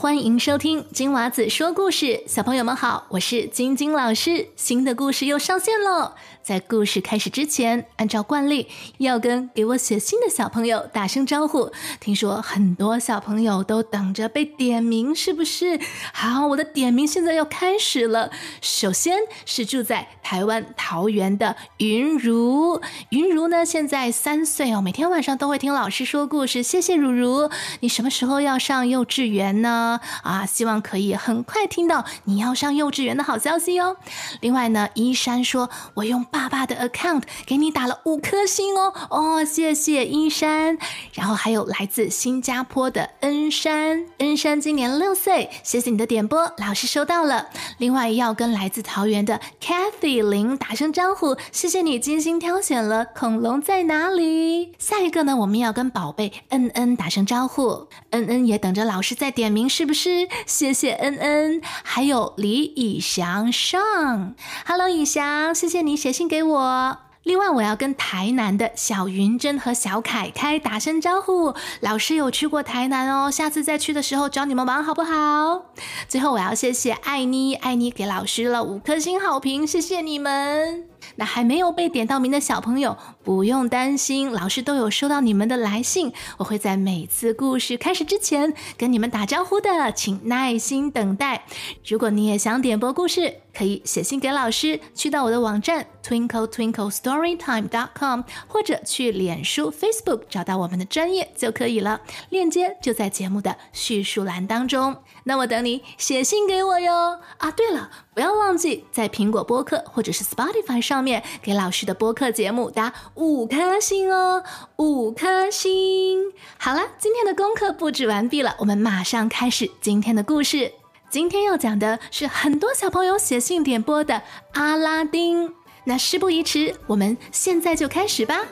欢迎收听金娃子说故事，小朋友们好，我是晶晶老师，新的故事又上线喽。在故事开始之前，按照惯例要跟给我写信的小朋友打声招呼。听说很多小朋友都等着被点名，是不是？好，我的点名现在要开始了。首先是住在台湾桃园的云如，云如呢现在三岁哦，每天晚上都会听老师说故事。谢谢如如，你什么时候要上幼稚园呢？啊，希望可以很快听到你要上幼稚园的好消息哦。另外呢，依山说，我用爸爸的 account 给你打了五颗星哦，哦，谢谢依山。然后还有来自新加坡的恩山，恩山今年六岁，谢谢你的点播，老师收到了。另外要跟来自桃园的 Kathy 林打声招呼，谢谢你精心挑选了恐龙在哪里。下一个呢，我们要跟宝贝恩恩打声招呼，恩恩也等着老师在点名，是不是？谢谢恩恩，还有李以翔上，Hello 以翔，谢谢你写信给我。另外，我要跟台南的小云珍和小凯凯打声招呼。老师有去过台南哦，下次再去的时候找你们玩好不好？最后，我要谢谢艾妮，艾妮给老师了五颗星好评，谢谢你们。那还没有被点到名的小朋友不用担心，老师都有收到你们的来信，我会在每次故事开始之前跟你们打招呼的，请耐心等待。如果你也想点播故事，可以写信给老师，去到我的网站 twinkle twinkle storytime dot com，或者去脸书 Facebook 找到我们的专业就可以了，链接就在节目的叙述栏当中。那我等你写信给我哟。啊，对了，不要忘记在苹果播客或者是 Spotify 上面给老师的播客节目打五颗星哦，五颗星。好了，今天的功课布置完毕了，我们马上开始今天的故事。今天要讲的是很多小朋友写信点播的阿拉丁。那事不宜迟，我们现在就开始吧。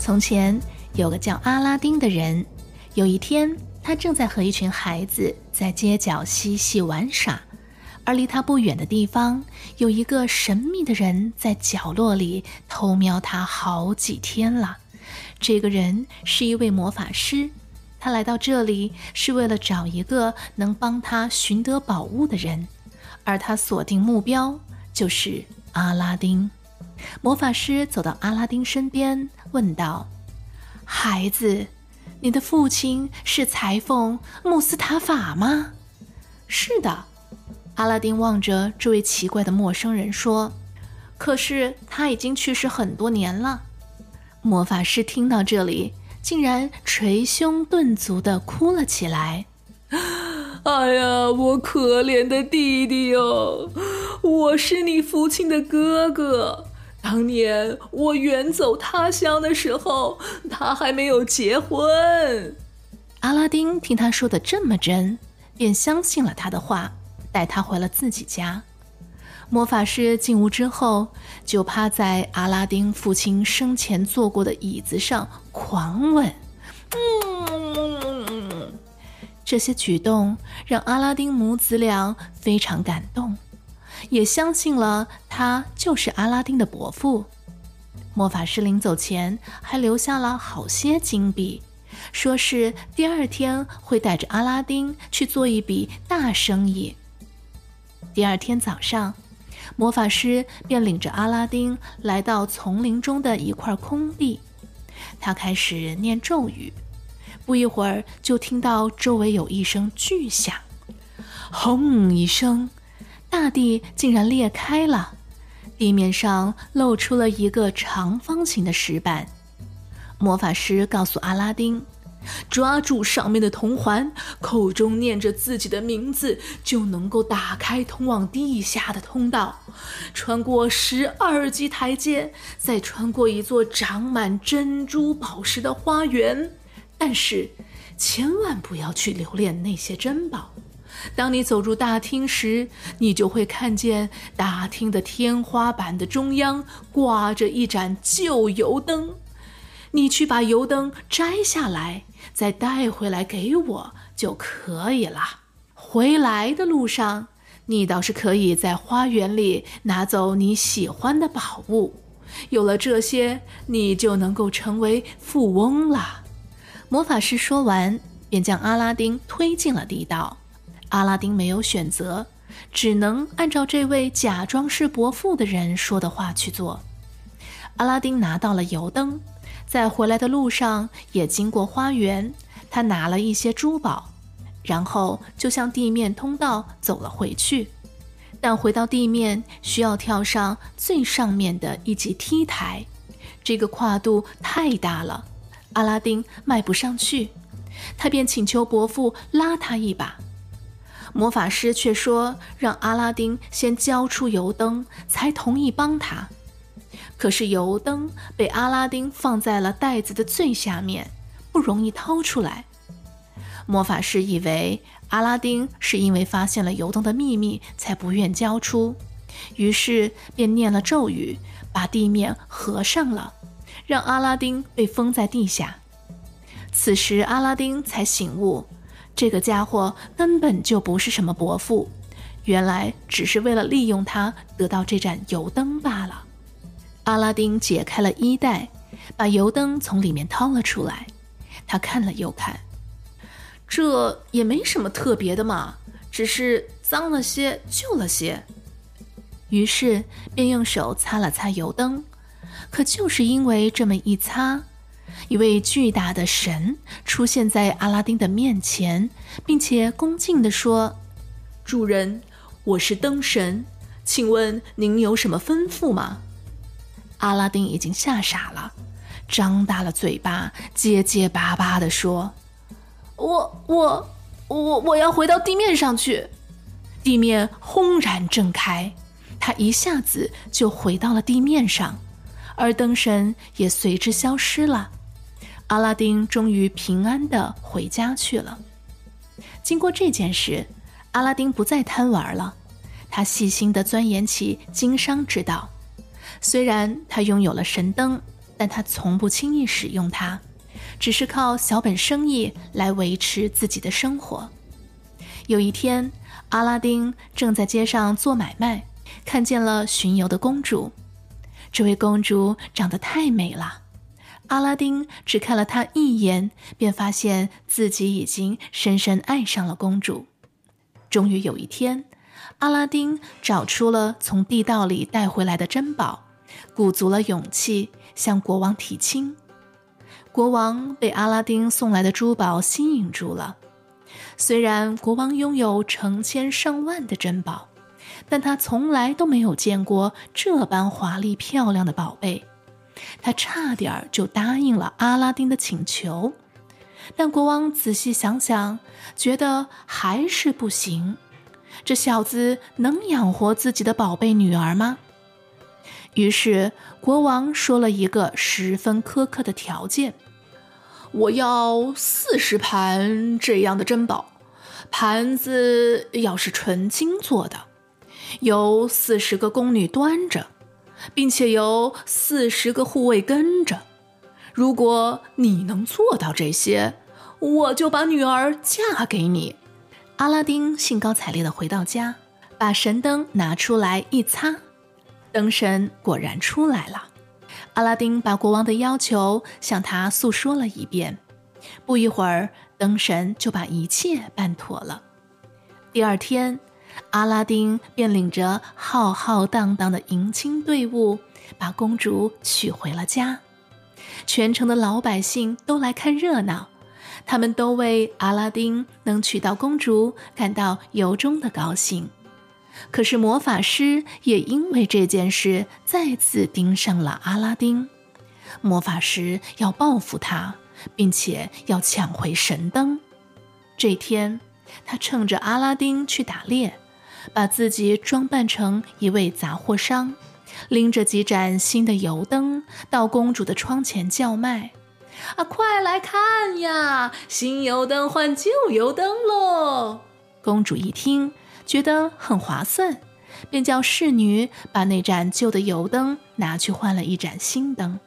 从前有个叫阿拉丁的人，有一天他正在和一群孩子在街角嬉戏玩耍。而离他不远的地方，有一个神秘的人在角落里偷瞄他好几天了。这个人是一位魔法师，他来到这里是为了找一个能帮他寻得宝物的人，而他锁定目标就是阿拉丁。魔法师走到阿拉丁身边，问道：“孩子，你的父亲是裁缝穆斯塔法吗？”“是的。”阿拉丁望着这位奇怪的陌生人说：“可是他已经去世很多年了。”魔法师听到这里，竟然捶胸顿足的哭了起来。“哎呀，我可怜的弟弟哟！我是你父亲的哥哥。当年我远走他乡的时候，他还没有结婚。”阿拉丁听他说的这么真，便相信了他的话。带他回了自己家。魔法师进屋之后，就趴在阿拉丁父亲生前坐过的椅子上狂吻。嗯，这些举动让阿拉丁母子俩非常感动，也相信了他就是阿拉丁的伯父。魔法师临走前还留下了好些金币，说是第二天会带着阿拉丁去做一笔大生意。第二天早上，魔法师便领着阿拉丁来到丛林中的一块空地。他开始念咒语，不一会儿就听到周围有一声巨响，轰一声，大地竟然裂开了，地面上露出了一个长方形的石板。魔法师告诉阿拉丁。抓住上面的铜环，口中念着自己的名字，就能够打开通往地下的通道，穿过十二级台阶，再穿过一座长满珍珠宝石的花园。但是，千万不要去留恋那些珍宝。当你走入大厅时，你就会看见大厅的天花板的中央挂着一盏旧油灯。你去把油灯摘下来。再带回来给我就可以了。回来的路上，你倒是可以在花园里拿走你喜欢的宝物。有了这些，你就能够成为富翁了。”魔法师说完，便将阿拉丁推进了地道。阿拉丁没有选择，只能按照这位假装是伯父的人说的话去做。阿拉丁拿到了油灯，在回来的路上也经过花园，他拿了一些珠宝，然后就向地面通道走了回去。但回到地面需要跳上最上面的一级梯台，这个跨度太大了，阿拉丁迈不上去，他便请求伯父拉他一把。魔法师却说让阿拉丁先交出油灯，才同意帮他。可是油灯被阿拉丁放在了袋子的最下面，不容易掏出来。魔法师以为阿拉丁是因为发现了油灯的秘密才不愿交出，于是便念了咒语，把地面合上了，让阿拉丁被封在地下。此时阿拉丁才醒悟。这个家伙根本就不是什么伯父，原来只是为了利用他得到这盏油灯罢了。阿拉丁解开了衣袋，把油灯从里面掏了出来。他看了又看，这也没什么特别的嘛，只是脏了些，旧了些。于是便用手擦了擦油灯，可就是因为这么一擦。一位巨大的神出现在阿拉丁的面前，并且恭敬地说：“主人，我是灯神，请问您有什么吩咐吗？”阿拉丁已经吓傻了，张大了嘴巴，结结巴巴地说：“我、我、我、我要回到地面上去。”地面轰然震开，他一下子就回到了地面上，而灯神也随之消失了。阿拉丁终于平安的回家去了。经过这件事，阿拉丁不再贪玩了，他细心地钻研起经商之道。虽然他拥有了神灯，但他从不轻易使用它，只是靠小本生意来维持自己的生活。有一天，阿拉丁正在街上做买卖，看见了巡游的公主。这位公主长得太美了。阿拉丁只看了她一眼，便发现自己已经深深爱上了公主。终于有一天，阿拉丁找出了从地道里带回来的珍宝，鼓足了勇气向国王提亲。国王被阿拉丁送来的珠宝吸引住了。虽然国王拥有成千上万的珍宝，但他从来都没有见过这般华丽漂亮的宝贝。他差点就答应了阿拉丁的请求，但国王仔细想想，觉得还是不行。这小子能养活自己的宝贝女儿吗？于是国王说了一个十分苛刻的条件：“我要四十盘这样的珍宝，盘子要是纯金做的，由四十个宫女端着。”并且由四十个护卫跟着。如果你能做到这些，我就把女儿嫁给你。阿拉丁兴高采烈地回到家，把神灯拿出来一擦，灯神果然出来了。阿拉丁把国王的要求向他诉说了一遍，不一会儿，灯神就把一切办妥了。第二天。阿拉丁便领着浩浩荡荡的迎亲队伍，把公主娶回了家。全城的老百姓都来看热闹，他们都为阿拉丁能娶到公主感到由衷的高兴。可是魔法师也因为这件事再次盯上了阿拉丁。魔法师要报复他，并且要抢回神灯。这天，他趁着阿拉丁去打猎。把自己装扮成一位杂货商，拎着几盏新的油灯到公主的窗前叫卖：“啊，快来看呀，新油灯换旧油灯喽！”公主一听，觉得很划算，便叫侍女把那盏旧的油灯拿去换了一盏新灯。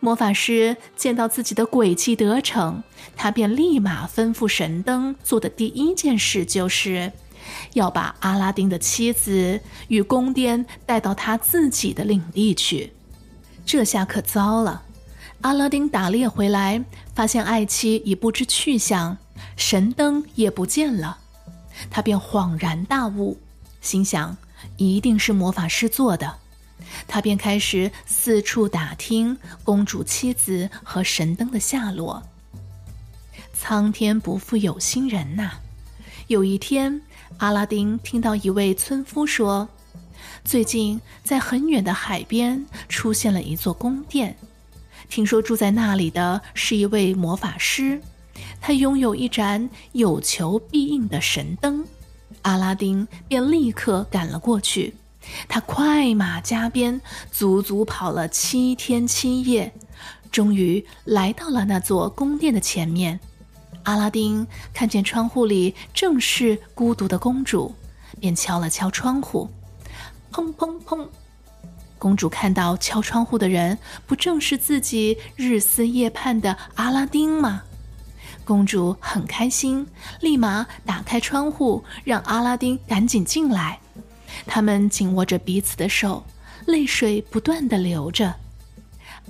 魔法师见到自己的诡计得逞，他便立马吩咐神灯做的第一件事就是。要把阿拉丁的妻子与宫殿带到他自己的领地去。这下可糟了！阿拉丁打猎回来，发现爱妻已不知去向，神灯也不见了，他便恍然大悟，心想一定是魔法师做的。他便开始四处打听公主妻子和神灯的下落。苍天不负有心人呐！有一天，阿拉丁听到一位村夫说，最近在很远的海边出现了一座宫殿，听说住在那里的是一位魔法师，他拥有一盏有求必应的神灯。阿拉丁便立刻赶了过去。他快马加鞭，足足跑了七天七夜，终于来到了那座宫殿的前面。阿拉丁看见窗户里正是孤独的公主，便敲了敲窗户，砰砰砰！公主看到敲窗户的人，不正是自己日思夜盼的阿拉丁吗？公主很开心，立马打开窗户，让阿拉丁赶紧进来。他们紧握着彼此的手，泪水不断的流着。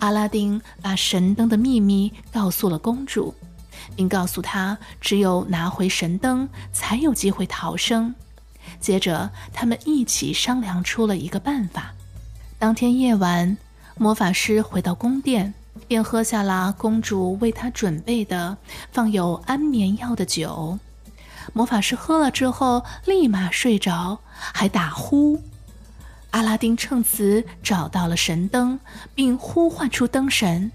阿拉丁把神灯的秘密告诉了公主，并告诉她，只有拿回神灯，才有机会逃生。接着，他们一起商量出了一个办法。当天夜晚，魔法师回到宫殿，便喝下了公主为他准备的放有安眠药的酒。魔法师喝了之后，立马睡着，还打呼。阿拉丁趁此找到了神灯，并呼唤出灯神：“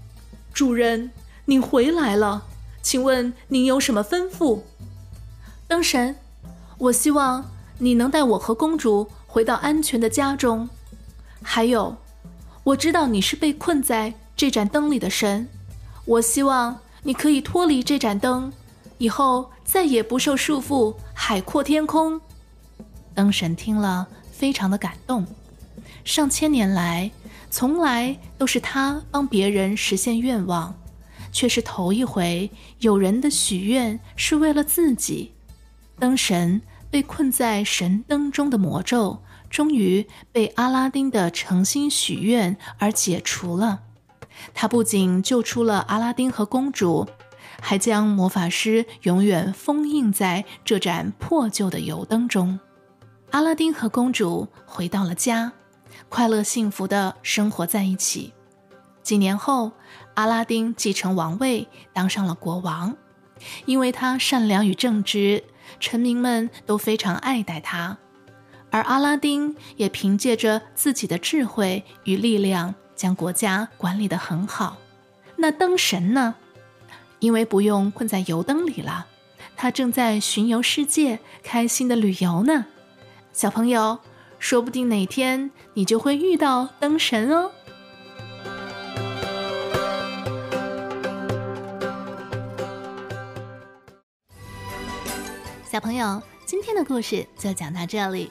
主人，您回来了，请问您有什么吩咐？”灯神：“我希望你能带我和公主回到安全的家中。还有，我知道你是被困在这盏灯里的神，我希望你可以脱离这盏灯。”以后再也不受束缚，海阔天空。灯神听了，非常的感动。上千年来，从来都是他帮别人实现愿望，却是头一回有人的许愿是为了自己。灯神被困在神灯中的魔咒，终于被阿拉丁的诚心许愿而解除了。他不仅救出了阿拉丁和公主。还将魔法师永远封印在这盏破旧的油灯中。阿拉丁和公主回到了家，快乐幸福的生活在一起。几年后，阿拉丁继承王位，当上了国王。因为他善良与正直，臣民们都非常爱戴他。而阿拉丁也凭借着自己的智慧与力量，将国家管理得很好。那灯神呢？因为不用困在油灯里了，他正在巡游世界，开心的旅游呢。小朋友，说不定哪天你就会遇到灯神哦。小朋友，今天的故事就讲到这里。